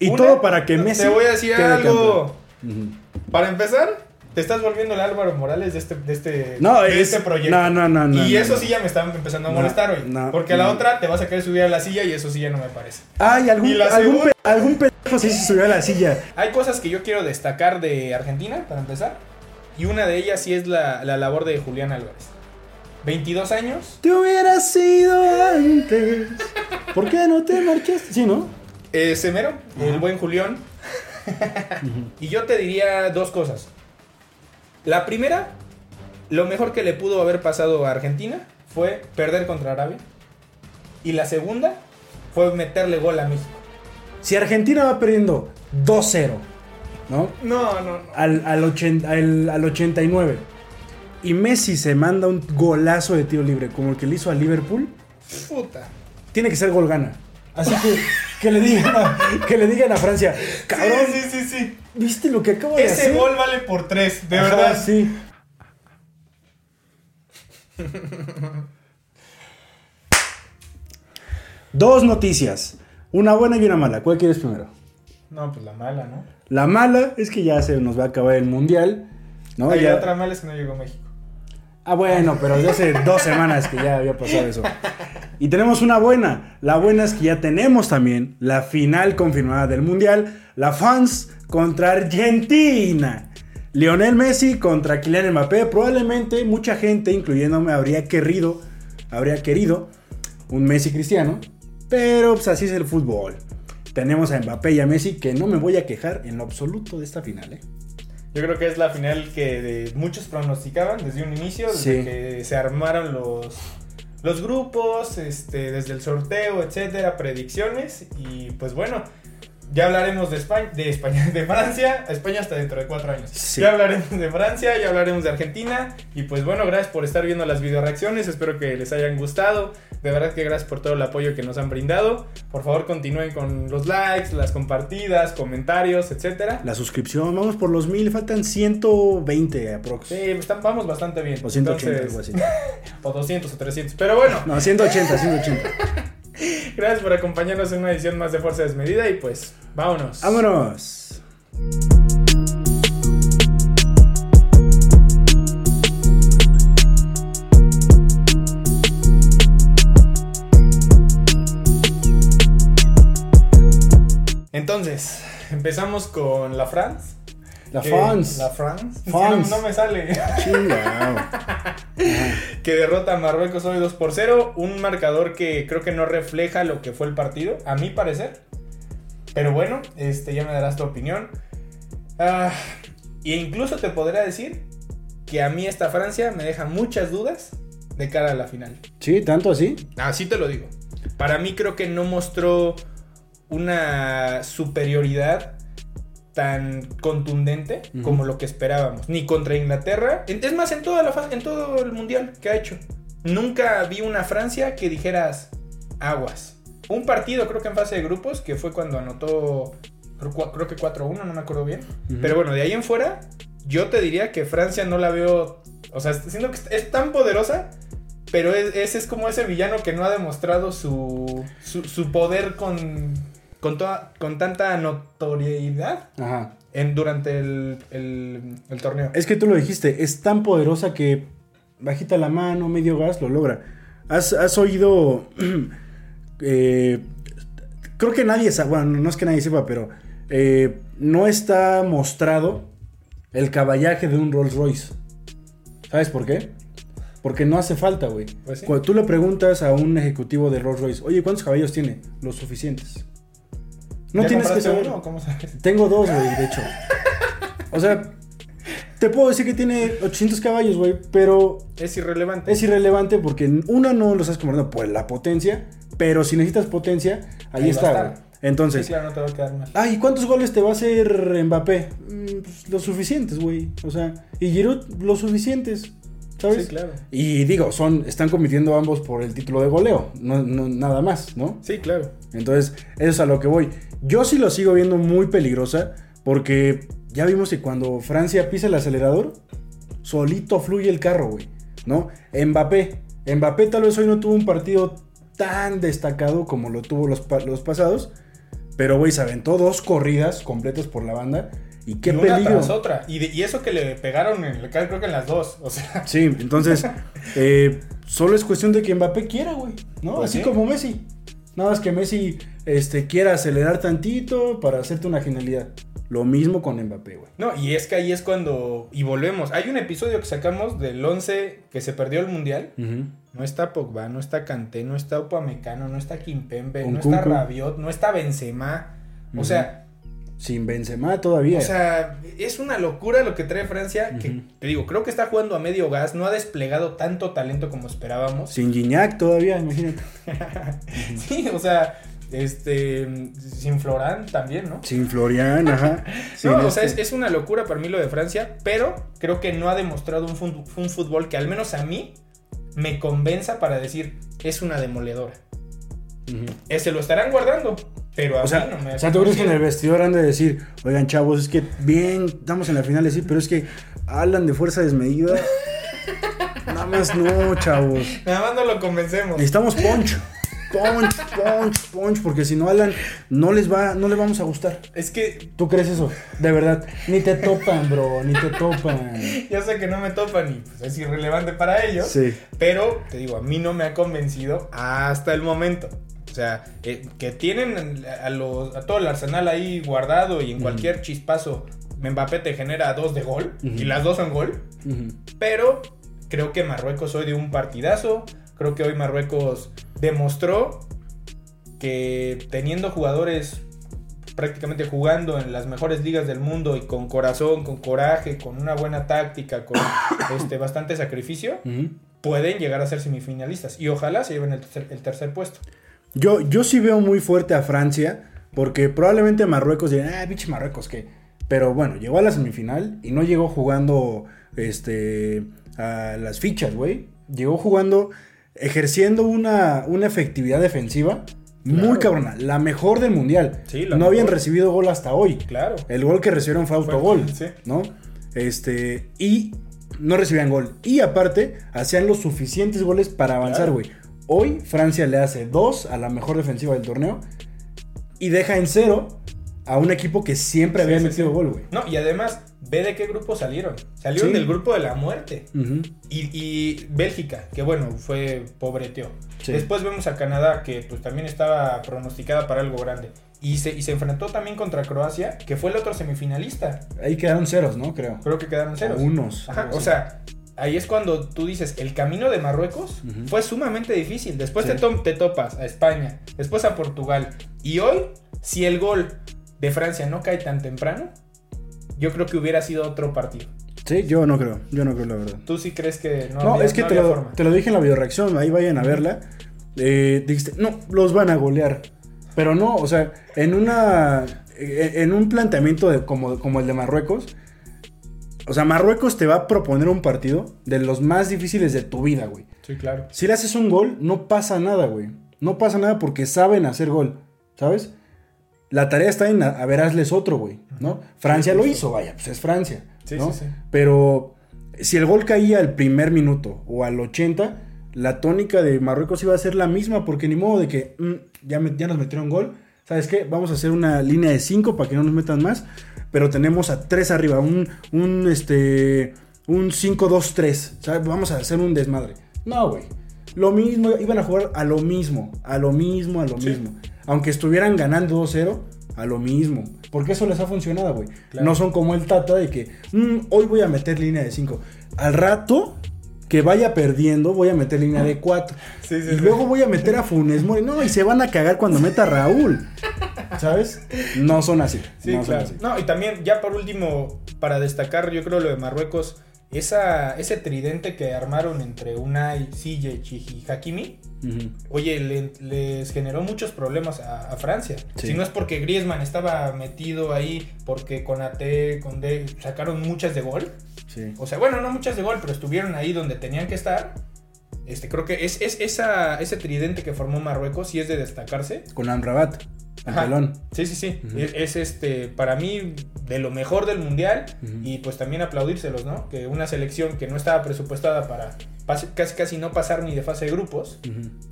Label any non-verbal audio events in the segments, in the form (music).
Y Una, todo para que Messi Te voy a decir algo. Para empezar, te estás volviendo el Álvaro Morales de este, de este, No, de es- este proyecto. no, no, no, no, Y no, eso no. sí ya me está empezando a molestar hoy. no, porque a la otra te vas a querer subir a la silla y eso sí ya no me parece. Ay, algún, algún, segunda- pe- algún pendejo sí se subió a la silla. Hay cosas que yo quiero destacar de Argentina, para empezar. Y una de ellas sí es la, la labor de Julián Álvarez. 22 años. Te hubiera sido antes. ¿Por qué no te marchaste? Sí, ¿no? Eh, Semero, el buen Julián. (laughs) y yo te diría dos cosas. La primera, lo mejor que le pudo haber pasado a Argentina fue perder contra Arabia. Y la segunda fue meterle gol a México. Si Argentina va perdiendo 2-0, ¿no? No, no, no. Al, al, ochen- al- al 89. Y Messi se manda un golazo de tiro libre, como el que le hizo a Liverpool. Puta. Tiene que ser gol gana. Así que que le digan a, que le digan a Francia, cabrón, Sí, sí, sí, sí. ¿viste lo que acabo de Ese hacer? gol vale por tres, de Ajá, verdad. Sí. Dos noticias, una buena y una mala. ¿Cuál quieres primero? No, pues la mala, ¿no? La mala es que ya se nos va a acabar el mundial, ¿no? y Ya- la otra mala es que no llegó México. Ah, bueno, pero ya hace dos semanas que ya había pasado eso. Y tenemos una buena. La buena es que ya tenemos también la final confirmada del Mundial. La France contra Argentina. Lionel Messi contra Kylian Mbappé. Probablemente mucha gente, incluyéndome, habría querido, habría querido un Messi cristiano. Pero pues así es el fútbol. Tenemos a Mbappé y a Messi que no me voy a quejar en lo absoluto de esta final, ¿eh? Yo creo que es la final que de muchos pronosticaban desde un inicio, desde Sí. que se armaron los, los grupos, este, desde el sorteo, etcétera, predicciones. Y pues bueno, ya hablaremos de España, de España, (laughs) de Francia, España hasta dentro de cuatro años. Sí. Ya hablaremos de Francia, ya hablaremos de Argentina. Y pues bueno, gracias por estar viendo las video reacciones. Espero que les hayan gustado. De verdad que gracias por todo el apoyo que nos han brindado. Por favor, continúen con los likes, las compartidas, comentarios, etcétera. La suscripción, vamos por los mil, faltan 120 aprox. Sí, vamos bastante bien. O 180, Entonces, algo así. (laughs) O 200 o 300. Pero bueno, No, 180, 180. (laughs) gracias por acompañarnos en una edición más de Fuerza Desmedida y pues, vámonos. Vámonos. Entonces, empezamos con la France. La que- France. La France. Sí, France. No, no me sale. (laughs) Que derrota a Marruecos hoy 2 por 0. Un marcador que creo que no refleja lo que fue el partido, a mi parecer. Pero bueno, este, ya me darás tu opinión. Ah, e incluso te podría decir que a mí esta Francia me deja muchas dudas de cara a la final. Sí, tanto así. Así te lo digo. Para mí creo que no mostró una superioridad tan contundente como lo que esperábamos. Ni contra Inglaterra. Es más, en, toda la fa- en todo el mundial que ha hecho. Nunca vi una Francia que dijeras aguas. Un partido, creo que en fase de grupos, que fue cuando anotó, creo, que 4-1, no me acuerdo bien. Pero bueno, de ahí en fuera, yo te diría que Francia no la veo. O sea, siento que es tan poderosa, pero es- ese es como ese villano que no ha demostrado su, su, su poder con, con, toda, con tanta notoriedad Ajá. en, durante el, el- el torneo. Es que tú lo dijiste, es tan poderosa que bajita la mano, medio gas, lo logra. ¿Has, has oído... (clears throat) eh, creo que nadie sabe, bueno, no es que nadie sepa, pero eh, no está mostrado el caballaje de un Rolls Royce. ¿Sabes por qué? Porque no hace falta, güey. Pues sí. Cuando tú le preguntas a un ejecutivo de Rolls Royce, oye, ¿cuántos caballos tiene? Los suficientes. No ¿Ya tienes que saber. uno o cómo sabes? Tengo dos, güey, de hecho. O sea, te puedo decir que tiene 800 caballos, güey, pero Es irrelevante. es irrelevante porque una no lo estás comprando por la potencia, pero si necesitas potencia, ahí, está, güey. Entonces, Sí, claro, no te va a quedar mal. ay, ¿cuántos goles te va a hacer Mbappé? Mm, pues, los suficientes, güey. O sea, y Giroud, los suficientes, ¿sabes? Sí, claro. Y digo, son, están compitiendo ambos por el título de goleo, no, no- nada más, ¿no? Sí, claro. Entonces, eso es a lo que voy. Yo sí lo sigo viendo muy peligrosa porque ya vimos que cuando Francia pisa el acelerador, solito fluye el carro, güey. ¿No? Mbappé. Mbappé tal vez hoy no tuvo un partido tan destacado como lo tuvo los, pa- los pasados, Pero, güey, se aventó dos corridas completas por la banda. Y qué y una peligro. tras otra. Y, de- y eso que le pegaron, en, el- creo que en las dos. O sea, Sí, entonces, (laughs) eh, solo es cuestión de que Mbappé quiera, güey. ¿No? Pues Así sí. como Messi. Nada más que Messi este, quiera acelerar tantito para hacerte una genialidad. Lo mismo con Mbappé, güey. no, y es que ahí es cuando. Y volvemos. Hay un episodio que sacamos del 11 que se perdió el mundial. No está Pogba, no está Kanté, no está Upamecano, no está Kimpembe, no está. Rabiot, no está Benzema. O sea, Sin Benzema todavía. o sea, es una locura lo que trae Francia. Que te digo, creo que está jugando a medio gas, no ha desplegado tanto talento como esperábamos. Sin Gignac todavía, imagínate. (laughs) Sí, o sea, este. Sin Florán también, ¿no? Sin Florian, ajá. (laughs) Sin no, o sea, es, este- es una locura para mí lo de Francia, pero creo que no ha demostrado un, fútbol que al menos a mí me convenza para decir es una demoledora. Eh, se lo estarán guardando, pero a O sea, mí no me o sea, ¿tú crees que en el vestidor han de decir, oigan, chavos, es que bien, estamos en la final, sí, pero es que hablan de fuerza desmedida? (laughs) Nada más no, chavos. Nada más no lo convencemos. Necesitamos punch. Punch, punch, punch, porque si no Alan no les va, no les vamos a gustar. Es que ¿Tú crees eso? De verdad, ni te topan, bro, ni te topan. (laughs) ya sé que no me topan y pues, es irrelevante para ellos. Sí. Pero, te digo, a mí no me ha convencido hasta el momento. O sea, eh, que tienen a, los, a todo el arsenal ahí guardado y en cualquier chispazo Mbappé te genera dos de gol y las dos son gol. Pero creo que Marruecos hoy dio un partidazo. Creo que hoy Marruecos demostró que teniendo jugadores prácticamente jugando en las mejores ligas del mundo y con corazón, con coraje, con una buena táctica, con (coughs) este bastante sacrificio, pueden llegar a ser semifinalistas y ojalá se lleven el tercer, el tercer puesto. Yo, yo sí veo muy fuerte a Francia, porque probablemente Marruecos dirán, ah, pinche Marruecos, ¿qué? Pero bueno, llegó a la semifinal y no llegó jugando este, a las fichas, güey. Llegó jugando, ejerciendo una, una efectividad defensiva muy cabrona, la mejor del mundial. Sí, la no habían recibido gol hasta hoy. Claro. El gol que recibieron fue autogol, sí. ¿no? Este, y no recibían gol. Y aparte, hacían los suficientes goles para avanzar, Claro. Hoy Francia le hace dos a la mejor defensiva del torneo y deja en cero a un equipo que siempre Sí, había sí, metido sí. gol, güey. No, y además, ve de qué grupo salieron. Salieron del grupo de la muerte. Y, y Bélgica, que bueno, fue pobreteo. Después vemos a Canadá, que pues también estaba pronosticada para algo grande. Y se, y se enfrentó también contra Croacia, que fue el otro semifinalista. Ahí quedaron ceros, ¿no? Creo. Creo que quedaron ceros. Unos. Ajá, o sea, ahí es cuando tú dices, el camino de Marruecos fue sumamente difícil. Después Sí. te, to- te topas a España, después a Portugal. Y hoy, si el gol de Francia no cae tan temprano, yo creo que hubiera sido otro partido. Sí, yo no creo. Yo no creo, la verdad. ¿Tú sí crees que no, No, había- es que no te, lo, forma? te lo dije en la videoreacción, ahí vayan a verla. Eh, dijiste, no, los van a golear. Pero no, o sea, en una. eh, En un planteamiento de, como, como el de Marruecos. O sea, Marruecos te va a proponer un partido de los más difíciles de tu vida, güey. Sí, claro. Si le haces un gol, no pasa nada, güey. No pasa nada porque saben hacer gol, ¿sabes? La tarea está en a, a ver, hazles otro, güey, ¿no? Francia Sí, lo hizo, vaya, pues es Francia, Sí, ¿no? sí, sí. Pero si el gol caía al primer minuto o al 80, la tónica de Marruecos iba a ser la misma porque ni modo de que mm, ya, me- ya nos metieron gol. ¿Sabes qué? Vamos a hacer una línea de 5 para que no nos metan más. Pero tenemos a 3 arriba. Un, un, este, un 5-2-3. ¿Sabes? Vamos a hacer un desmadre. No, güey. Lo mismo, iban a jugar a lo mismo. A lo mismo, a lo Sí. mismo. Aunque estuvieran ganando 2-0, a lo mismo. Porque eso les ha funcionado, güey. Claro. No son como el Tata de que "Mm, hoy voy a meter línea de 5. Al rato que vaya perdiendo, voy a meter línea de 4. Sí, sí, y sí. luego voy a meter a Funes Mori. No, y se van a cagar cuando meta a Raúl. ¿Sabes? No son así. Sí, no son claro. así. No, y también, ya por último, para destacar, yo creo lo de Marruecos, esa, ese tridente que armaron entre Unai, Ziyech y Hakimi, oye, le- les generó muchos problemas a, a Francia. Si no es porque Griezmann estaba metido ahí, porque con AT, con D, sacaron muchas de gol. Sí. O sea, bueno, no muchas de gol, pero estuvieron ahí donde tenían que estar. Este, creo que es, es esa, ese tridente que formó Marruecos y es de destacarse. Con Amrabat. Pelón. Sí, sí, sí. Es, es, este, para mí, de lo mejor del mundial. Y pues también aplaudírselos, ¿no? Que una selección que no estaba presupuestada para casi casi no pasar ni de fase de grupos.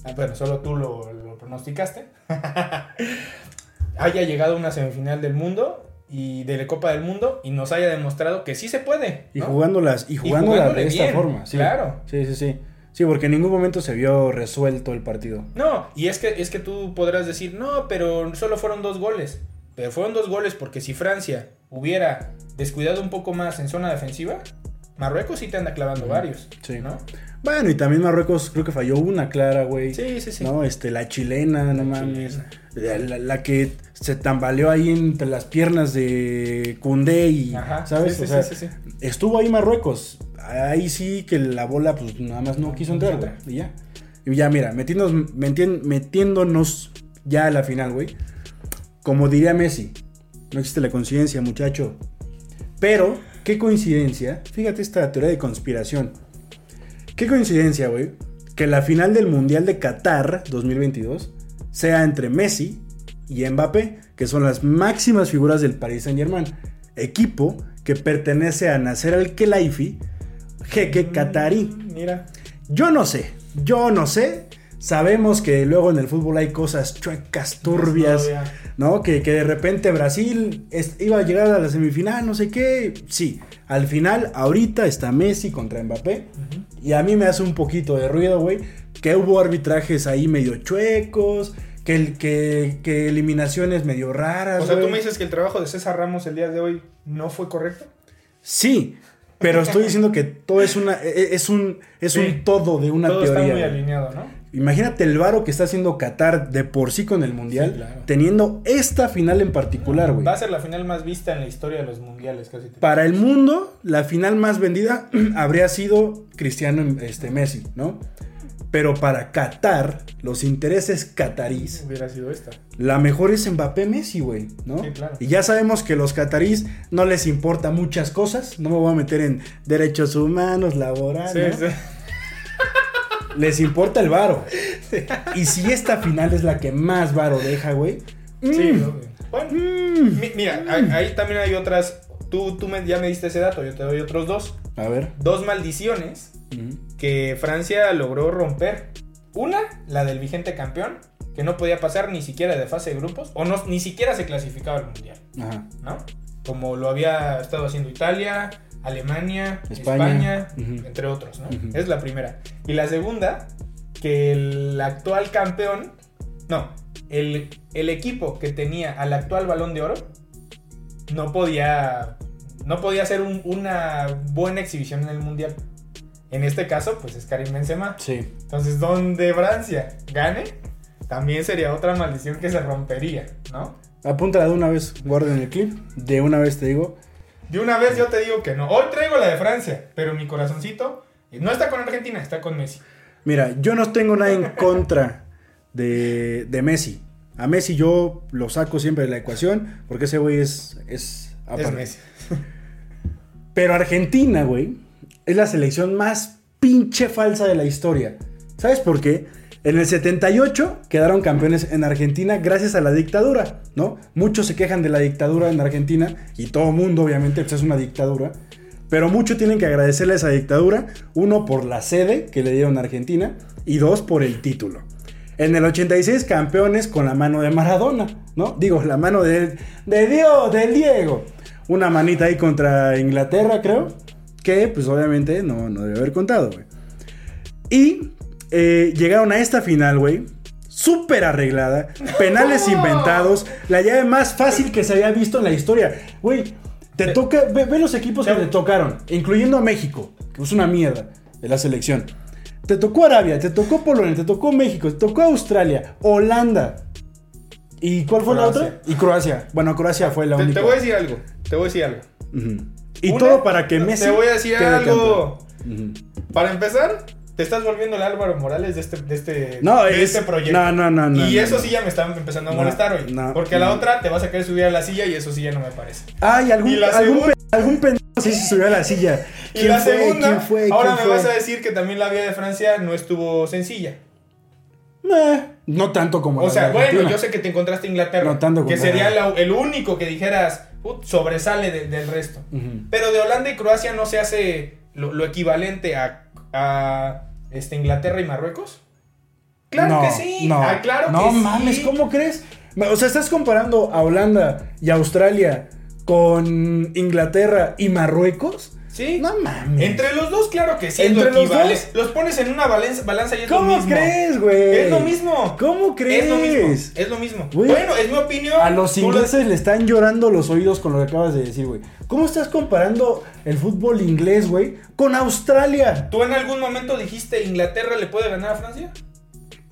Ah, bueno, solo tú lo, lo pronosticaste. (laughs) haya llegado a una semifinal del mundo y de la Copa del Mundo y nos haya demostrado que sí se puede. Y jugándolas, y jugándolas de esta forma. Sí. Claro. Sí, sí, sí. Sí, porque en ningún momento se vio resuelto el partido. No, y es que, es que tú podrás decir, no, pero solo fueron dos goles. Pero fueron dos goles porque si Francia hubiera descuidado un poco más en zona defensiva, Marruecos sí te anda clavando varios. Sí. ¿no? Bueno, y también Marruecos creo que falló una clara, güey. Sí, sí, sí. No, este, la chilena, no mames. La, que se tambaleó ahí entre las piernas de Cundé y, ¿sabes? Sí, sí, sí, estuvo ahí Marruecos. Ahí sí que la bola, pues nada más no quiso entrar, güey. Y ya. Y ya, mira, metiéndonos, metiéndonos ya a la final, güey. Como diría Messi, no existe la conciencia, muchacho. Pero, qué coincidencia. Fíjate esta teoría de conspiración Qué coincidencia, güey, que la final del Mundial de Qatar 2022 sea entre Messi y Mbappé, que son las máximas figuras del Paris Saint-Germain, equipo que pertenece a Nasser Al-Khelaifi, jeque mm, qatarí. Mira. Yo no sé, yo no sé. Sabemos que luego en el fútbol hay cosas chuecas, turbias, ¿no? Que, de repente Brasil iba a llegar a la semifinal, no sé qué. Sí, al final, ahorita está Messi contra Mbappé. Y a mí me hace un poquito de ruido, güey, que hubo arbitrajes ahí medio chuecos, que, que, que eliminaciones medio raras. O sea, tú me dices que el trabajo de César Ramos el día de hoy no fue correcto. Sí, pero estoy diciendo que todo es una e, e, es un es un todo de una todo teoría. Está muy alineado, ¿no? Imagínate el varo que está haciendo Qatar de por sí con el mundial, teniendo esta final en particular, güey. Va a ser la final más vista en la historia de los mundiales, casi. Para el mundo, la final más vendida (clears throat) habría sido Cristiano este Messi, ¿no? Pero para Qatar, los intereses catarís. Hubiera sido esta. La mejor es Mbappé Messi, güey, ¿no? Sí, claro. Y ya sabemos que los catarís no les importa muchas cosas. No me voy a meter en derechos humanos, laborales. Sí, sí. Les importa el varo. Y si esta final es la que más varo deja, güey. Sí, mm. Bueno, mm. mira, ahí, también hay otras. Tú, tú ya me diste ese dato, yo te doy otros dos. A ver. Dos maldiciones que Francia logró romper. Una, la del vigente campeón, que no podía pasar ni siquiera de fase de grupos, o no, ni siquiera se clasificaba al mundial. Ajá. ¿No? Como lo había estado haciendo Italia, Alemania, España, entre otros, ¿no? Es la primera. Y la segunda, que el actual campeón, no, el, el, equipo que tenía al actual balón de oro no podía, no podía hacer una buena exhibición en el mundial. En este caso, pues es Karim Benzema. Sí. Entonces, donde Francia gane, también sería otra maldición que se rompería, ¿no? Apúntala de una vez, guarden el clip. De una vez te digo, de una vez yo te digo que no. Hoy traigo la de Francia, pero mi corazoncito no está con Argentina, está con Messi. Mira, yo no tengo nada en contra de, de Messi. A Messi yo lo saco siempre de la ecuación porque ese güey es, es, es Messi. (laughs) Pero Argentina, güey, es la selección más pinche falsa de la historia. ¿Sabes por qué? En el 78 quedaron campeones en Argentina gracias a la dictadura, ¿no? Muchos se quejan de la dictadura en Argentina y todo mundo obviamente pues, es una dictadura, pero muchos tienen que agradecerle a esa dictadura, uno por la sede que le dieron a Argentina y dos por el título. En el 86 campeones con la mano de Maradona, ¿no? Digo, la mano de, de Dios, del Diego. Una manita ahí contra Inglaterra, creo, que pues obviamente no, no debe haber contado, güey. Y eh, llegaron a esta final, güey. Súper arreglada. Penales inventados. La llave más fácil que se había visto en la historia. Güey, te toca. Ve, los equipos que te tocaron, incluyendo a México, que es una mierda de la selección. Te tocó Arabia, te tocó Polonia, te tocó México, te tocó Australia, Holanda. ¿Y cuál fue la otra? Y Croacia. Bueno, Croacia fue la única. Te voy a decir algo. Te voy a decir algo. Y todo para que Messi. Te voy a decir algo. Para empezar, te estás volviendo el Álvaro Morales de este, de este, no, de este proyecto. No, no, no. Y eso sí ya me está empezando a molestar hoy. porque a la otra te vas a querer subir a la silla y eso sí ya no me parece. Ay, algún, y algún, algún pendejo sí se subió a la silla. Y la segunda, ¿quién fue? ahora me vas a decir que también la vía de Francia no estuvo sencilla. no tanto como O sea, bueno, yo sé que te encontraste Inglaterra. No tanto como Que sería el único que dijeras, sobresale del resto. Pero de Holanda y Croacia no se hace lo, equivalente a, a este, Inglaterra y Marruecos? Claro que sí. No, ah, claro no mames, ¿cómo crees? O sea, estás comparando a Holanda y Australia con Inglaterra y Marruecos. Sí. No mames. Entre los dos, claro que sí. ¿Entre lo los dos? Los pones en una balanza, balanza y es lo ¿Cómo mismo. crees, güey? Es lo mismo. ¿Cómo crees? Es lo mismo. Es lo mismo. Bueno, es mi opinión. A los Tú lo- ingleses le están llorando los oídos con lo que acabas de decir, güey. ¿Cómo estás comparando el fútbol inglés, güey, con Australia? ¿Tú en algún momento dijiste Inglaterra le puede ganar a Francia?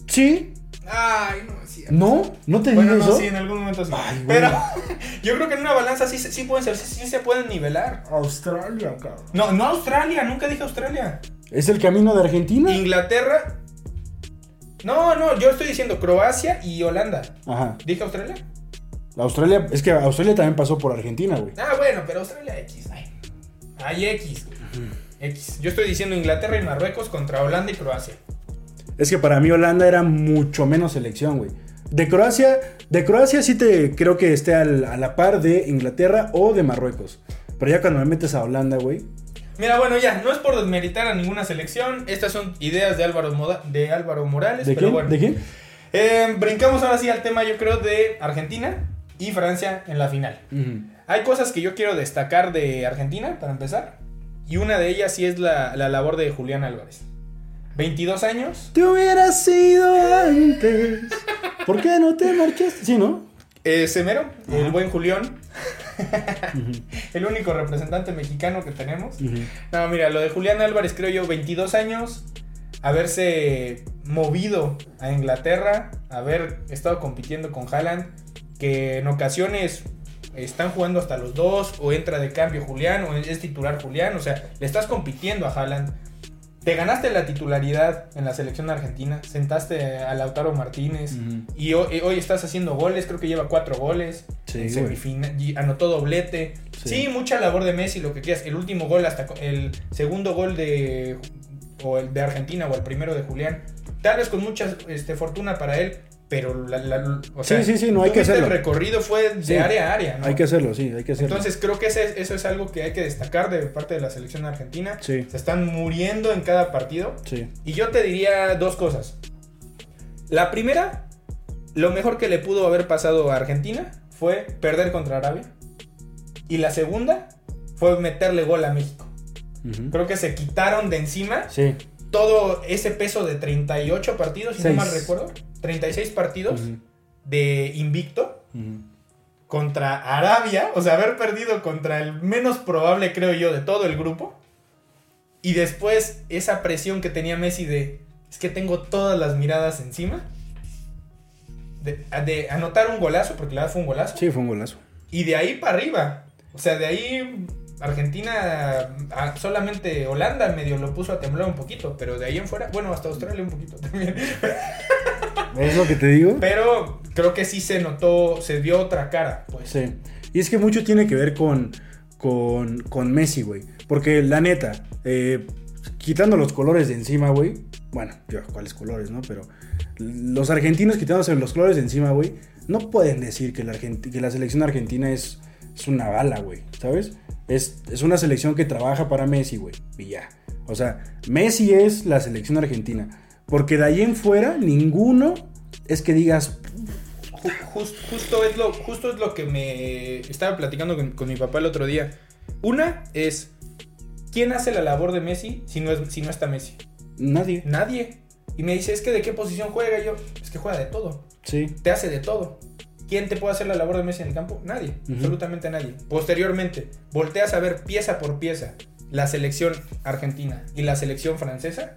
¿Sí? Ay, no es cierto. ¿No? ¿No te Bueno, digo no, eso? sí, en algún momento sí. Ay. Pero (laughs) yo creo que en una balanza sí, sí pueden ser, sí, sí se pueden nivelar. Australia, cabrón. No, no Australia, nunca dije Australia. ¿Es el camino de Argentina? Inglaterra. No, no, yo estoy diciendo Croacia y Holanda. Ajá. ¿Dije Australia? Australia, es que Australia también pasó por Argentina, güey. Ah, bueno, pero Australia X. Ay, Ay, X. X. Yo estoy diciendo Inglaterra y Marruecos contra Holanda y Croacia. Es que para mí Holanda era mucho menos selección, güey. De Croacia, de Croacia sí te creo que esté al- a la par de Inglaterra o de Marruecos. Pero ya cuando me metes a Holanda, güey. Mira, bueno, ya, no es por desmeritar a ninguna selección. Estas son ideas de Álvaro, Moda- de Álvaro Morales. ¿De pero quién? bueno. ¿De quién? Eh, brincamos ahora sí al tema, yo creo, de Argentina y Francia en la final. Hay cosas que yo quiero destacar de Argentina, para empezar. Y una de ellas sí es la, la labor de Julián Álvarez. 22 años. Te hubiera sido antes. ¿Por qué no te marchaste? Sí, ¿no? Eh, Semero, el buen Julián. el único representante mexicano que tenemos. No, mira, lo de Julián Álvarez, creo yo, 22 años, haberse movido a Inglaterra, haber estado compitiendo con Haaland, que en ocasiones están jugando hasta los dos, o entra de cambio Julián, o es titular Julián, o sea, le estás compitiendo a Haaland. Te ganaste la titularidad en la selección argentina, sentaste a Lautaro Martínez y hoy, hoy estás haciendo goles, creo que lleva cuatro goles. Sí, en semifinal, y anotó doblete. Sí. Sí. mucha labor de Messi, lo que quieras. El último gol, hasta el segundo gol de, o el de Argentina o el primero de Julián. Tal vez con mucha este, fortuna para él, pero la, la- o sea, Sí, sí, sí, no, hay tú que viste hacerlo. El recorrido fue de Sí. área a área, ¿no? Hay que hacerlo, sí, hay que hacerlo. Entonces creo que ese- eso es algo que hay que destacar de parte de la selección argentina. Sí. Se están muriendo en cada partido. Sí. Y yo te diría dos cosas. La primera, lo mejor que le pudo haber pasado a Argentina fue perder contra Arabia. Y la segunda fue meterle gol a México. Creo que se quitaron de encima Sí. todo ese peso de 38 partidos, si Seis. no mal recuerdo. 36 partidos Ujú. de invicto contra Arabia. O sea, haber perdido contra el menos probable, creo yo, de todo el grupo. Y después esa presión que tenía Messi de, es que tengo todas las miradas encima. De, de anotar un golazo, porque la verdad fue un golazo. Sí, fue un golazo. Y de ahí para arriba. O sea, de ahí Argentina, a- solamente Holanda medio lo puso a temblar un poquito, pero de ahí en fuera, bueno, hasta Australia un poquito también. ¿Es lo que te digo? Pero creo que sí se notó, se vio otra cara, pues. Sí. Y es que mucho tiene que ver con, con, con Messi, güey. Porque la neta, eh, quitando los colores de encima, güey. Bueno, yo, ¿cuáles colores, no? Pero los argentinos quitándose los colores de encima, güey. No pueden decir que la, que la selección argentina es, es una bala, güey. ¿Sabes? Es, es una selección que trabaja para Messi, güey. Y ya. O sea, Messi es la selección argentina. Porque de ahí en fuera, ninguno es que digas, Ju- jus- justo, es lo, justo es lo que me estaba platicando con, con mi papá el otro día. Una es, ¿quién hace la labor de Messi si no, es, si no está Messi? nadie. Nadie. Y me dice, es que de qué posición juega Y yo. Es que juega de todo. Sí. Te hace de todo. ¿Quién te puede hacer la labor de Messi en el campo? Nadie. Ujú. Absolutamente nadie. Posteriormente, volteas a ver pieza por pieza la selección argentina y la selección francesa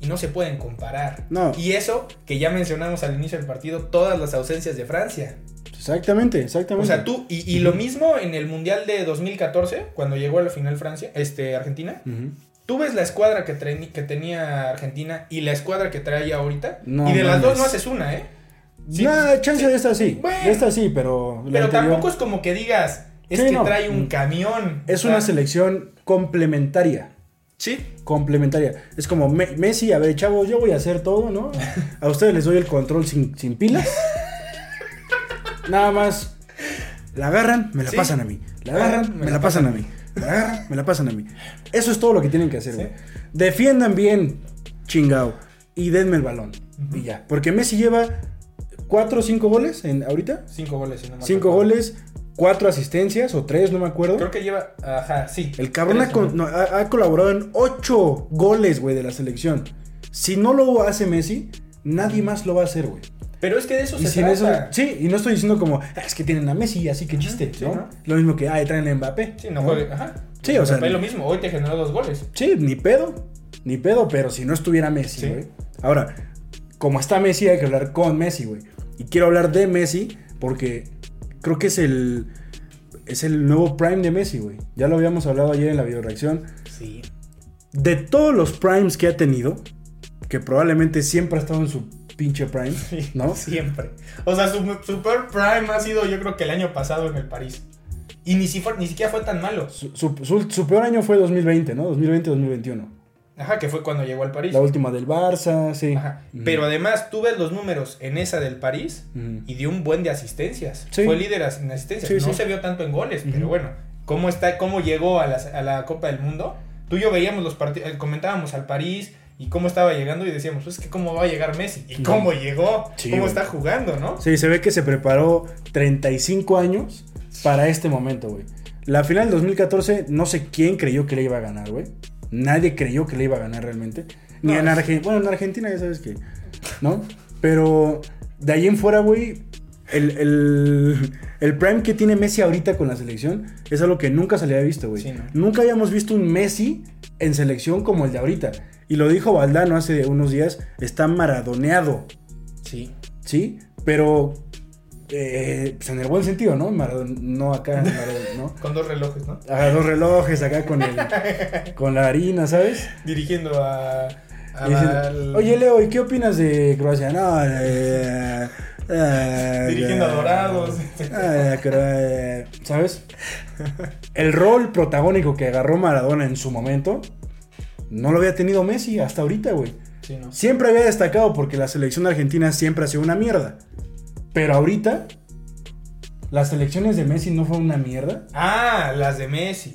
y no se pueden comparar. No. Y eso que ya mencionamos al inicio del partido, todas las ausencias de Francia. Exactamente, exactamente. O sea, tú, y, y lo mismo en el Mundial de 2014, cuando llegó a la final Francia, este, Argentina. Ujú. Tú ves la escuadra que, que tenía Argentina y la escuadra que trae ahorita. No y de las dos no haces una, ¿eh? Sí, Nah, chance de esta sí. Bueno. de esta sí, pero. Pero anterior- tampoco es como que digas, es Sí, que no. trae un camión. Es una selección complementaria. Sí. Complementaria. Es como Me- Messi, a ver, chavos, yo voy a hacer todo, ¿no? (laughs) A ustedes les doy el control sin, sin pilas. Nada más. La agarran, me la Sí. pasan a mí. La agarran, me, la pasan a mí. La agarran, me la pasan a mí. Eso es todo lo que tienen que hacer, Sí. güey. Defiendan bien, chingao. Y denme el balón. Y ya. Porque Messi lleva cuatro o cinco goles en, ahorita. Cinco goles, si no me Cinco goles, cuatro asistencias o tres, no me acuerdo. Creo que lleva. Ajá, sí. El cabrón Tres, ha, con- ¿no? ha- ha colaborado en ocho goles, güey, de la selección. Si no lo hace Messi, nadie más lo va a hacer, güey. Pero es que de eso Y se trata. eso, sí, y no estoy diciendo como, "Ah, es que tienen a Messi, así que chiste, sí, ¿no? ¿no? Lo mismo que, ah, traen a Mbappé. Sí, no juegue. Ajá. Sí, o sea, Es lo mismo. Hoy te generó dos goles. Sí, ni pedo, ni pedo, pero si no estuviera Messi, Sí. güey. Ahora, como está Messi, hay que hablar con Messi, güey. Y quiero hablar de Messi porque creo que es el, es el nuevo prime de Messi, güey. Ya lo habíamos hablado ayer en la videoreacción. Sí. De todos los primes que ha tenido, que probablemente siempre ha estado en su pinche prime, (laughs) ¿no? Siempre. O sea, su, peor prime ha sido, yo creo que el año pasado en el París. Y ni, si fue- ni siquiera fue tan malo. Su, su- su- su peor año fue 2020, ¿no? 2020-2021. Ajá, que fue cuando llegó al París. La última del Barça, sí. Ajá. Pero además, tú ves los números en esa del París y dio un buen de asistencias. Sí. Fue líder en asistencias. Sí, no sí. se vio tanto en goles, pero bueno, cómo está, cómo llegó a la, a la Copa del Mundo. Tú y yo veíamos los partidos, comentábamos al París y cómo estaba llegando y decíamos, pues es que cómo va a llegar Messi y cómo llegó, Sí, cómo está jugando, ¿no? Sí, se ve que se preparó 35 años para este momento, güey. La final del 2014, no sé quién creyó que le iba a ganar, güey. Nadie creyó que le iba a ganar realmente. Ni No, en Argentina. Bueno, en Argentina ya sabes que. ¿No? Pero de ahí en fuera, güey. El, el, el prime que tiene Messi ahorita con la selección es algo que nunca se le había visto, güey. Sí, ¿no? Nunca habíamos visto un Messi en selección como el de ahorita. Y lo dijo Valdano hace unos días, está maradoneado. Sí. Sí, pero eh, pues en el buen sentido, ¿no? Maradon- no acá, ¿no? (laughs) Con dos relojes, ¿no? A dos relojes acá con el, (laughs) con la harina, ¿sabes? Dirigiendo a... al- Oye, Leo, ¿y qué opinas de Croacia? No, eh, eh, Dirigiendo a Dorados. ¿Sabes? El rol protagónico que agarró Maradona en su momento no lo había tenido Messi hasta ahorita, güey. Sí, ¿no? Siempre había destacado porque la selección argentina siempre ha sido una mierda. Pero ahorita, las selecciones de Messi no fueron una mierda. Ah, las de Messi.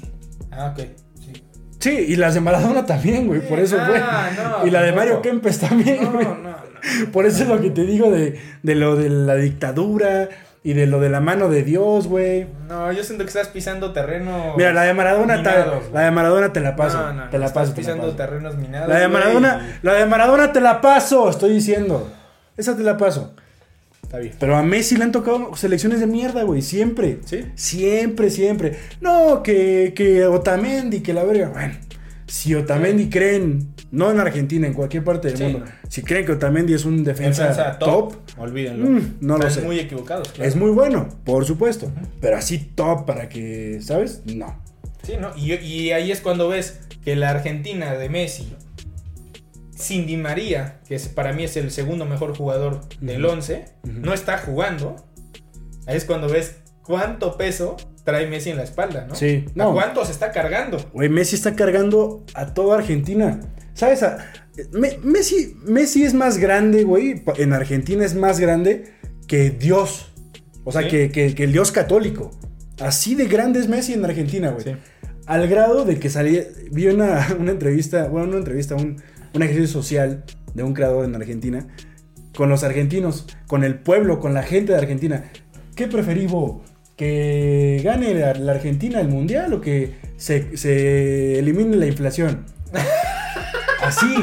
Ah, ok. Sí. Sí, y las de Maradona también, güey. Por eso Ah, fue. no, y la de. Mario Kempes también, No, güey. no, no. Por eso es lo que te digo de, de lo de la dictadura y de lo de la mano de Dios, güey. No, yo siento que estás pisando terreno. Mira, la de Maradona, te, minados, güey. la de Maradona te la paso. No, no, te la paso. estás te la pisando paso. terrenos minados. La de Maradona, la de Maradona te la paso, estoy diciendo. Esa te la paso. Está bien. Pero a Messi le han tocado selecciones de mierda, güey, siempre. ¿Sí? Siempre, siempre. No, que, que Otamendi, que la verga. Bueno, si Otamendi creen, no en Argentina, en cualquier parte del Sí, mundo, si creen que Otamendi es un defensa, Defensa top, Olvídenlo. Mm, no lo sé. muy equivocados. claro. es muy bueno, por supuesto. Pero así top para que, ¿sabes? No. Sí, ¿no? Y, y ahí es cuando ves que la Argentina de Messi, sin Di María, que es, para mí es el segundo mejor jugador del Ujú. 11, Ujú. no está jugando. Ahí es cuando ves cuánto peso trae Messi en la espalda, ¿no? Sí, ¿A no. cuánto se está cargando? Güey, Messi está cargando a toda Argentina. ¿Sabes? A- Me- Messi, Messi es más grande, güey. En Argentina es más grande que Dios. O sea, Sí. que, que- que el Dios católico. Así de grande es Messi en Argentina, güey. Sí. Al grado de que salí, vi una, (laughs) una entrevista, bueno, una entrevista, un, un ejercicio social de un creador en Argentina con los argentinos, con el pueblo, con la gente de Argentina. ¿Qué preferivo? ¿Que gane la, la Argentina el mundial o que se, se elimine la inflación? (laughs) Así.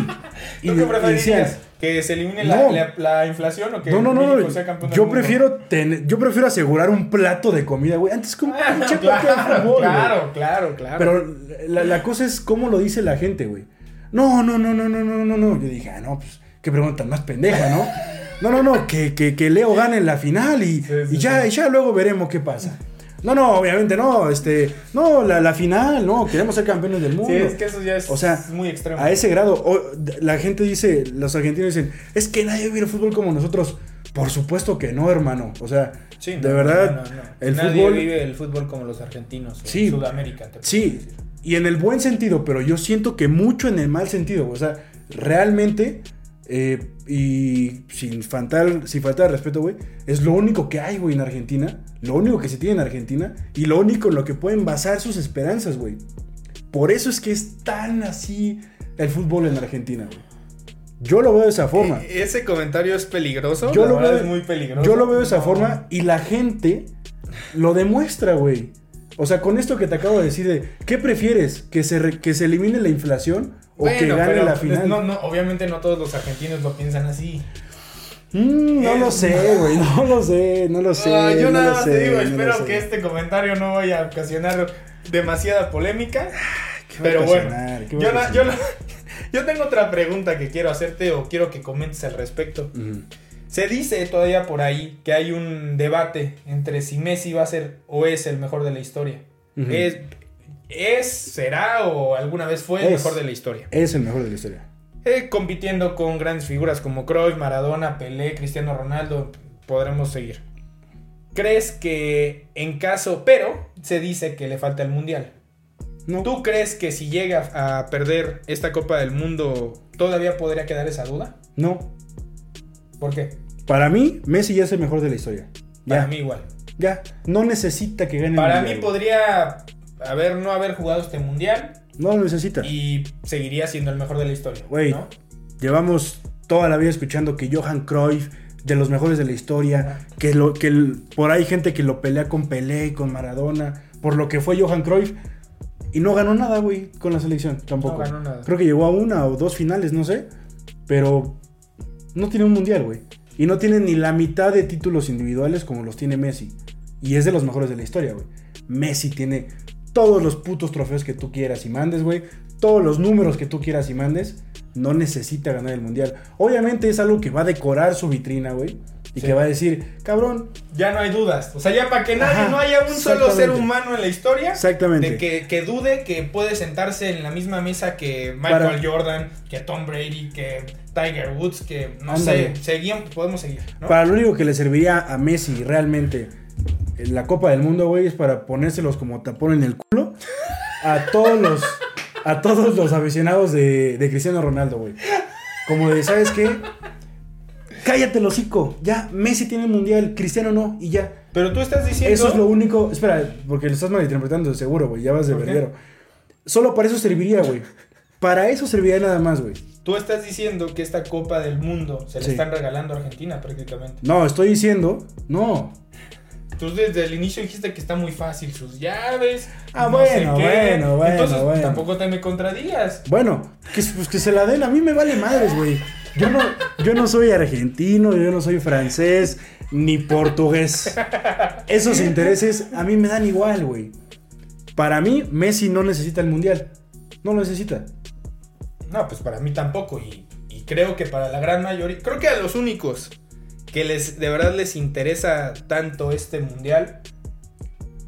¿Tú qué preferirías? ¿Que se elimine la, No. la- la inflación o que no, no, no, sea campeón del Yo mundo? prefiero tener, yo prefiero asegurar un plato de comida, güey, antes un Ah, no, plato de claro, fútbol, güey. claro, claro, claro. Pero la, la cosa es cómo lo dice la gente, güey. No, no, no, no, no, no, no, no. Yo dije, ah, no, pues, qué pregunta más pendeja, ¿no? (laughs) No, no, no, que, que, que Leo gane en la final y, Sí, sí, y ya, sí. y ya luego veremos qué pasa. No, no, obviamente no, este, no, la, la final, no, queremos ser campeones del mundo. sí, es que eso ya es, O sea, muy extremo. A ese grado, o- la gente dice, los argentinos dicen, es que nadie vive el fútbol como nosotros. Por supuesto que no, hermano. O sea, de no, verdad, no, no, el Nadie fútbol... vive el fútbol como los argentinos. Sí. Sudamérica. te Sí, decir. Y en el buen sentido, pero yo siento que mucho en el mal sentido. O sea, realmente, eh, y sin faltar, sin faltar de respeto, güey, es lo único que hay, güey, en Argentina. Lo único que se tiene en Argentina. Y lo único en lo que pueden basar sus esperanzas, güey. Por eso es que es tan así el fútbol en Argentina, güey. Yo lo veo de esa forma. E, ese comentario es peligroso. Yo lo veo es muy peligroso. Yo lo veo de esa forma y la gente lo demuestra, güey. O sea, con esto que te acabo de decir de, ¿qué prefieres? ¿Que se, que se elimine la inflación o que gane la final? No, no, obviamente no todos los argentinos lo piensan así. Mm, no lo sé, güey, no lo sé, no lo sé. yo nada más te digo, espero que este comentario no vaya a ocasionar demasiada polémica. Pero bueno, yo, yo, (laughs) yo, tengo otra pregunta que quiero hacerte o quiero que comentes al respecto. Se dice todavía por ahí que hay un debate entre si Messi va a ser o es el mejor de la historia. es, es, será o alguna vez fue el mejor de la historia. Es el mejor de la historia. Eh, compitiendo con grandes figuras como Cruyff, Maradona, Pelé, Cristiano Ronaldo, podremos seguir. ¿Crees que en caso, pero se dice que le falta el mundial? No. ¿Tú crees que si llega a perder esta Copa del Mundo, todavía podría quedar esa duda? No. ¿Por qué? Para mí, Messi ya es el mejor de la historia. Para mí igual. Ya, no necesita que gane Para mí podría haber no haber jugado este mundial. No lo necesita. Y seguiría siendo el mejor de la historia. Güey, llevamos toda la vida escuchando que Johan Cruyff de los mejores de la historia, que lo que por ahí hay gente que lo pelea con Pelé y con Maradona, por lo que fue Johan Cruyff y no ganó nada, güey, con la selección tampoco. No ganó nada. Creo que llegó a una o dos finales, no sé, pero no tiene un mundial, güey. Y no tiene ni la mitad de títulos individuales como los tiene Messi. Y es de los mejores de la historia, güey. Messi tiene todos los putos trofeos que tú quieras y mandes, güey. Todos los números que tú quieras y mandes. No necesita ganar el mundial. Obviamente es algo que va a decorar su vitrina, güey. Y que va a decir, cabrón. Ya no hay dudas. O sea, ya para que nadie, no haya un solo ser humano en la historia. Exactamente. De que, que, dude que puede sentarse en la misma mesa que Michael Jordan, que Tom Brady, que Tiger Woods, que no sé, podemos seguir. Para lo único que le serviría a Messi realmente la Copa del Mundo, güey, es para ponérselos como tapón en el culo a todos los, a todos los aficionados de, de Cristiano Ronaldo, güey. Como de, ¿sabes qué? Cállate el hocico. Ya, Messi tiene el mundial, Cristiano no, y ya. Pero tú estás diciendo. Eso es lo único. Espera, porque lo estás malinterpretando, seguro, güey. Ya vas de verdadero. Solo para eso serviría, güey. Para eso serviría nada más, güey. Tú estás diciendo que esta Copa del Mundo se le están regalando a Argentina prácticamente. No, estoy diciendo. No. Tú desde el inicio dijiste que está muy fácil sus llaves. Ah, bueno, bueno, bueno. Entonces bueno. tampoco te me contradigas. Bueno, que, pues, que se la den. A mí me vale madres, güey. Yo no, yo no soy argentino, yo no soy francés, ni portugués. Esos intereses a mí me dan igual, güey. Para mí, Messi no necesita el mundial. No lo necesita. No, pues para mí tampoco. Y, creo que para la gran mayoría. Creo que a los únicos que les de verdad les interesa tanto este mundial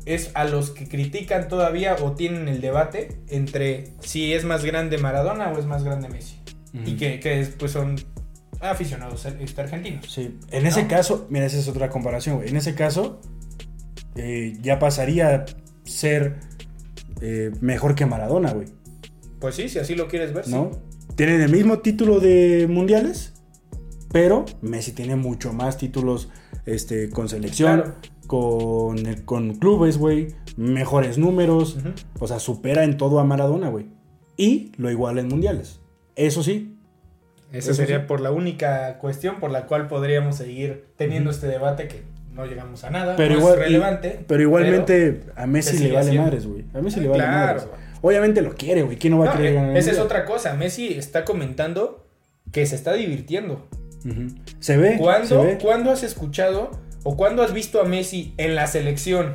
es a los que critican todavía o tienen el debate entre si es más grande Maradona o es más grande Messi. Y que, que pues son aficionados este, argentinos. Sí, en ese caso, mira, esa es otra comparación, güey. En ese caso, eh, ya pasaría a ser eh, mejor que Maradona, güey. Pues sí, si así lo quieres ver, ¿no? Tienen el mismo título de mundiales, pero Messi tiene mucho más títulos este, con selección, con, con clubes, güey, mejores números. O sea, supera en todo a Maradona, güey. Y lo iguala en mundiales. Eso sí. Esa sería por la única cuestión por la cual podríamos seguir teniendo este debate que no llegamos a nada. Pero, igual, es relevante. pero igualmente a Messi le vale madres, güey. A Messi le vale madres. Obviamente lo quiere, güey. ¿Quién no va a querer eh, ganar? Esa es otra cosa. Messi está comentando que se está divirtiendo. Se ve. ¿Cuándo, has escuchado o cuándo has visto a Messi en la selección?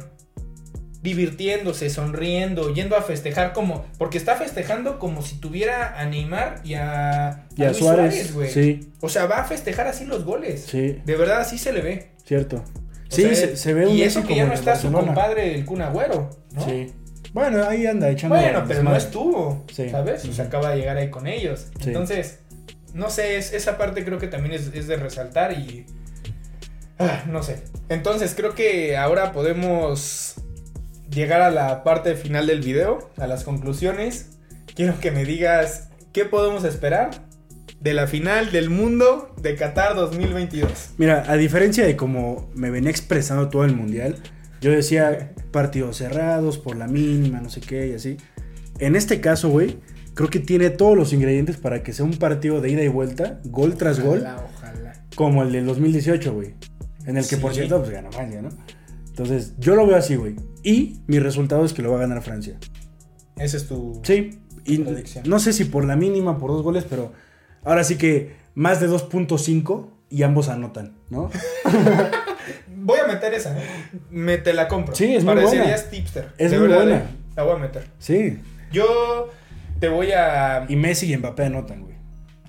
Divirtiéndose, sonriendo, yendo a festejar como. Porque está festejando como si tuviera a Neymar y a, Suárez, güey. Sí. O sea, va a festejar así los goles. Sí. De verdad, así se le ve. Cierto. sí, se, ve un Y eso que ya no está su compadre, el Kun Agüero, ¿no? Sí. Bueno, ahí anda echando. Bueno, pero no estuvo. ¿Sabes? se acaba de llegar ahí con ellos. Entonces no sé, esa parte creo que también es, de resaltar y... Ah, no sé. Entonces creo que ahora podemos llegar a la parte final del video, a las conclusiones. Quiero que me digas qué podemos esperar de la final del mundo de Qatar 2022. Mira, a diferencia de como me venía expresando todo el mundial, yo decía partidos cerrados por la mínima, no sé qué y así. En este caso, güey, creo que tiene todos los ingredientes para que sea un partido de ida y vuelta, gol tras gol, Ojalá, como el del 2018, güey. En el que, por Sí. cierto, pues ganó Francia, ¿no? Entonces, yo lo veo así, güey. Y mi resultado es que lo va a ganar Francia. Ese es tu. Sí, y no sé si por la mínima, por dos goles, pero ahora sí que más de 2.5 y ambos anotan, ¿no? (laughs) Voy a meter esa, ¿eh? Me te la compro. Sí, es muy Parecerías buena. tipster. Es De muy verdad, buena. ¿eh? La voy a meter. Sí. Yo te voy a. Y Messi y Mbappé anotan, güey.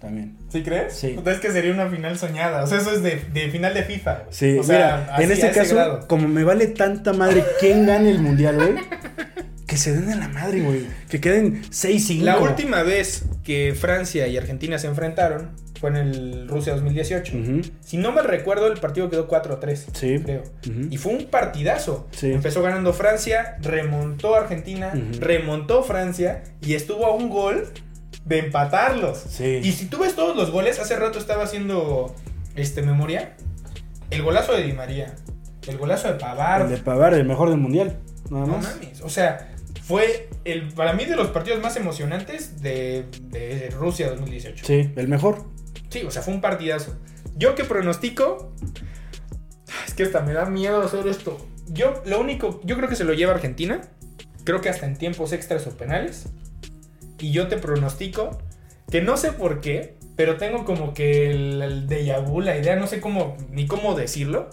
También. ¿Sí crees? Sí. Entonces que sería una final soñada. O sea, eso es de, de final de FIFA. Sí, o sea, mira, así, en este caso, grado. como me vale tanta madre quién gane el mundial, güey, que se den a la madre, güey. Que queden 6-5. La última vez que Francia y Argentina se enfrentaron fue en el Rusia 2018. Ujú. Si no me recuerdo, el partido quedó 4-3. Sí. Creo. Y fue un partidazo. Sí. Empezó ganando Francia, remontó Argentina, remontó Francia y estuvo a un gol de empatarlos. Sí. Y si tú ves todos los goles, hace rato estaba haciendo este memoria. El golazo de Di María, el golazo de Pavard. El de Pavar, el mejor del mundial. Nada No mames. O sea, fue el para mí de los partidos más emocionantes de, de Rusia 2018. Sí, el mejor. Sí, o sea, fue un partidazo. Yo que pronostico. Es que hasta me da miedo hacer esto. Yo, lo único. Yo creo que se lo lleva Argentina. Creo que hasta en tiempos extras o penales. Y yo te pronostico. Que no sé por qué. Pero tengo como que el, el déjà vu, la idea, no sé cómo. ni cómo decirlo.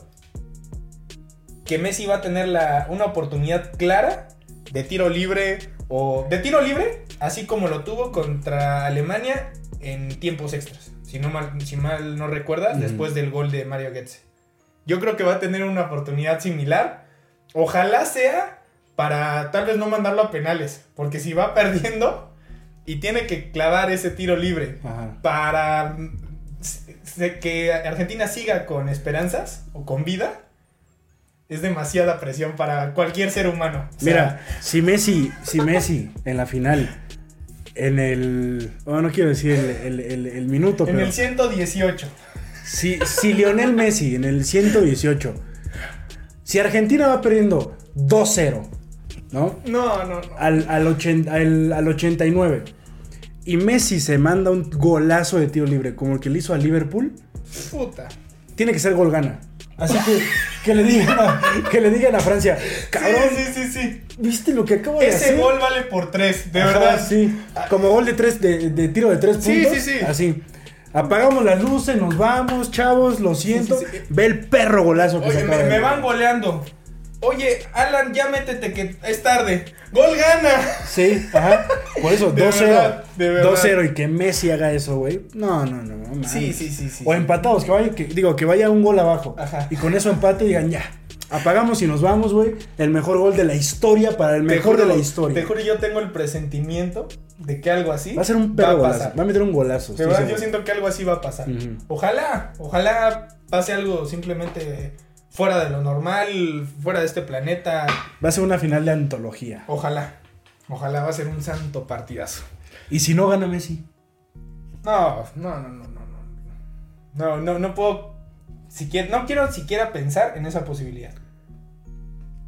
Que Messi va a tener la, una oportunidad clara de tiro libre. O. De tiro libre. Así como lo tuvo contra Alemania en tiempos extras. Si, no mal, si mal no recuerdas, después del gol de Mario Götze. Yo creo que va a tener una oportunidad similar. Ojalá sea para tal vez no mandarlo a penales. Porque si va (laughs) perdiendo y tiene que clavar ese tiro libre Ajá. para mm, que Argentina siga con esperanzas o con vida, es demasiada presión para cualquier ser humano. O sea, Mira, si Messi, si Messi en la final, en el. Oh, no quiero decir el, el- el- el minuto, en pero. el 118. Si, si Lionel Messi en el 118, si Argentina va perdiendo 2-0, ¿no? No, no, no. Al, al, 80 al- al 89, y Messi se manda un golazo de tiro libre, como el que le hizo a Liverpool, Puta. tiene que ser gol gana. Así que que le digan a, que le digan a Francia, cabrón, Sí, sí, sí, sí. ¿viste lo que acabo de Ese hacer? gol vale por tres, de Ajá, verdad. Sí, como gol de tres, de, de tiro de tres Sí, puntos. sí, sí. Así. Apagamos las luces, nos vamos, chavos, lo siento. Sí, sí, sí. Ve el perro golazo que se Oye, acaba me, me van goleando. Oye, Alan, ya métete que es tarde. ¡Gol gana! Sí, ajá. Por eso, (laughs) De 2-0. verdad, de verdad. 2-0 y que Messi haga eso, güey. No, no, no. Sí, sí, sí, sí. O empatados, que vaya, que, digo, que vaya un gol abajo. Ajá. Y con eso empate digan, ya. Apagamos y nos vamos, güey. El mejor gol de la historia para el mejor de la historia. Te juro, yo tengo el presentimiento de que algo así Va a ser un perro va a pasar. Va a meter un golazo. Verdad, yo siento que algo así va a pasar. Ojalá, ojalá pase algo simplemente fuera de lo normal, fuera de este planeta. Va a ser una final de antología. Ojalá, ojalá va a ser un santo partidazo. Y si no gana Messi. No, no, no, no, no, no. No, no, no puedo. Siquiera, no quiero siquiera pensar en esa posibilidad.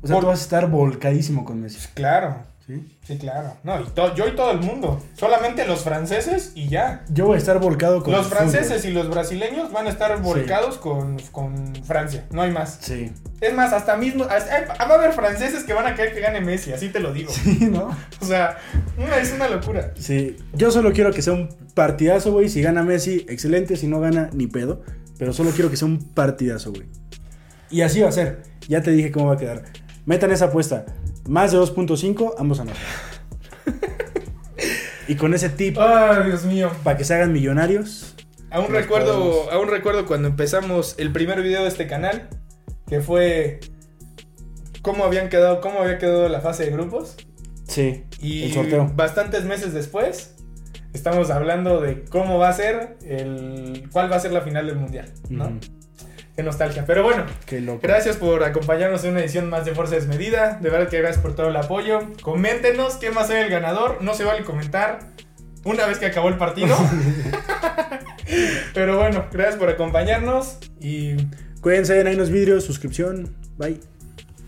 O sea, Por- tú vas a estar volcadísimo con Messi. Claro, ¿sí? sí, claro. No, y yo y todo el mundo. Solamente los franceses y ya. Yo voy a estar volcado con Los franceses fútbol. y los brasileños van a estar volcados con, con Francia. No hay más. Sí. Es más, hasta mismo. hasta- hay- va a haber franceses que van a querer que gane Messi, así te lo digo. Sí, ¿no? (laughs) O sea, es una locura. Sí. Yo solo quiero que sea un partidazo, güey. Si gana Messi, excelente. Si no gana, ni pedo. Pero solo quiero que sea un partidazo, güey. Y así va a ser. Ya te dije cómo va a quedar. Metan esa apuesta. Más de 2.5, ambos anotan. (laughs) y con ese tip, Ay, Dios mío. para que se hagan millonarios. Aún recuerdo, podemos. aún recuerdo cuando empezamos el primer video de este canal, que fue cómo habían quedado, cómo había quedado la fase de grupos. Sí. Y el sorteo. bastantes meses después, estamos hablando de cómo va a ser el. cuál va a ser la final del mundial, ¿no? Qué nostalgia. Pero bueno, Qué loco. gracias por acompañarnos en una edición más de Fuerza Desmedida. De verdad que gracias por todo el apoyo. Coméntenos qué más es el ganador. No se vale comentar una vez que acabó el partido. (laughs) Pero bueno, gracias por acompañarnos y Cuídense, ahí los vidrios, suscripción. Bye.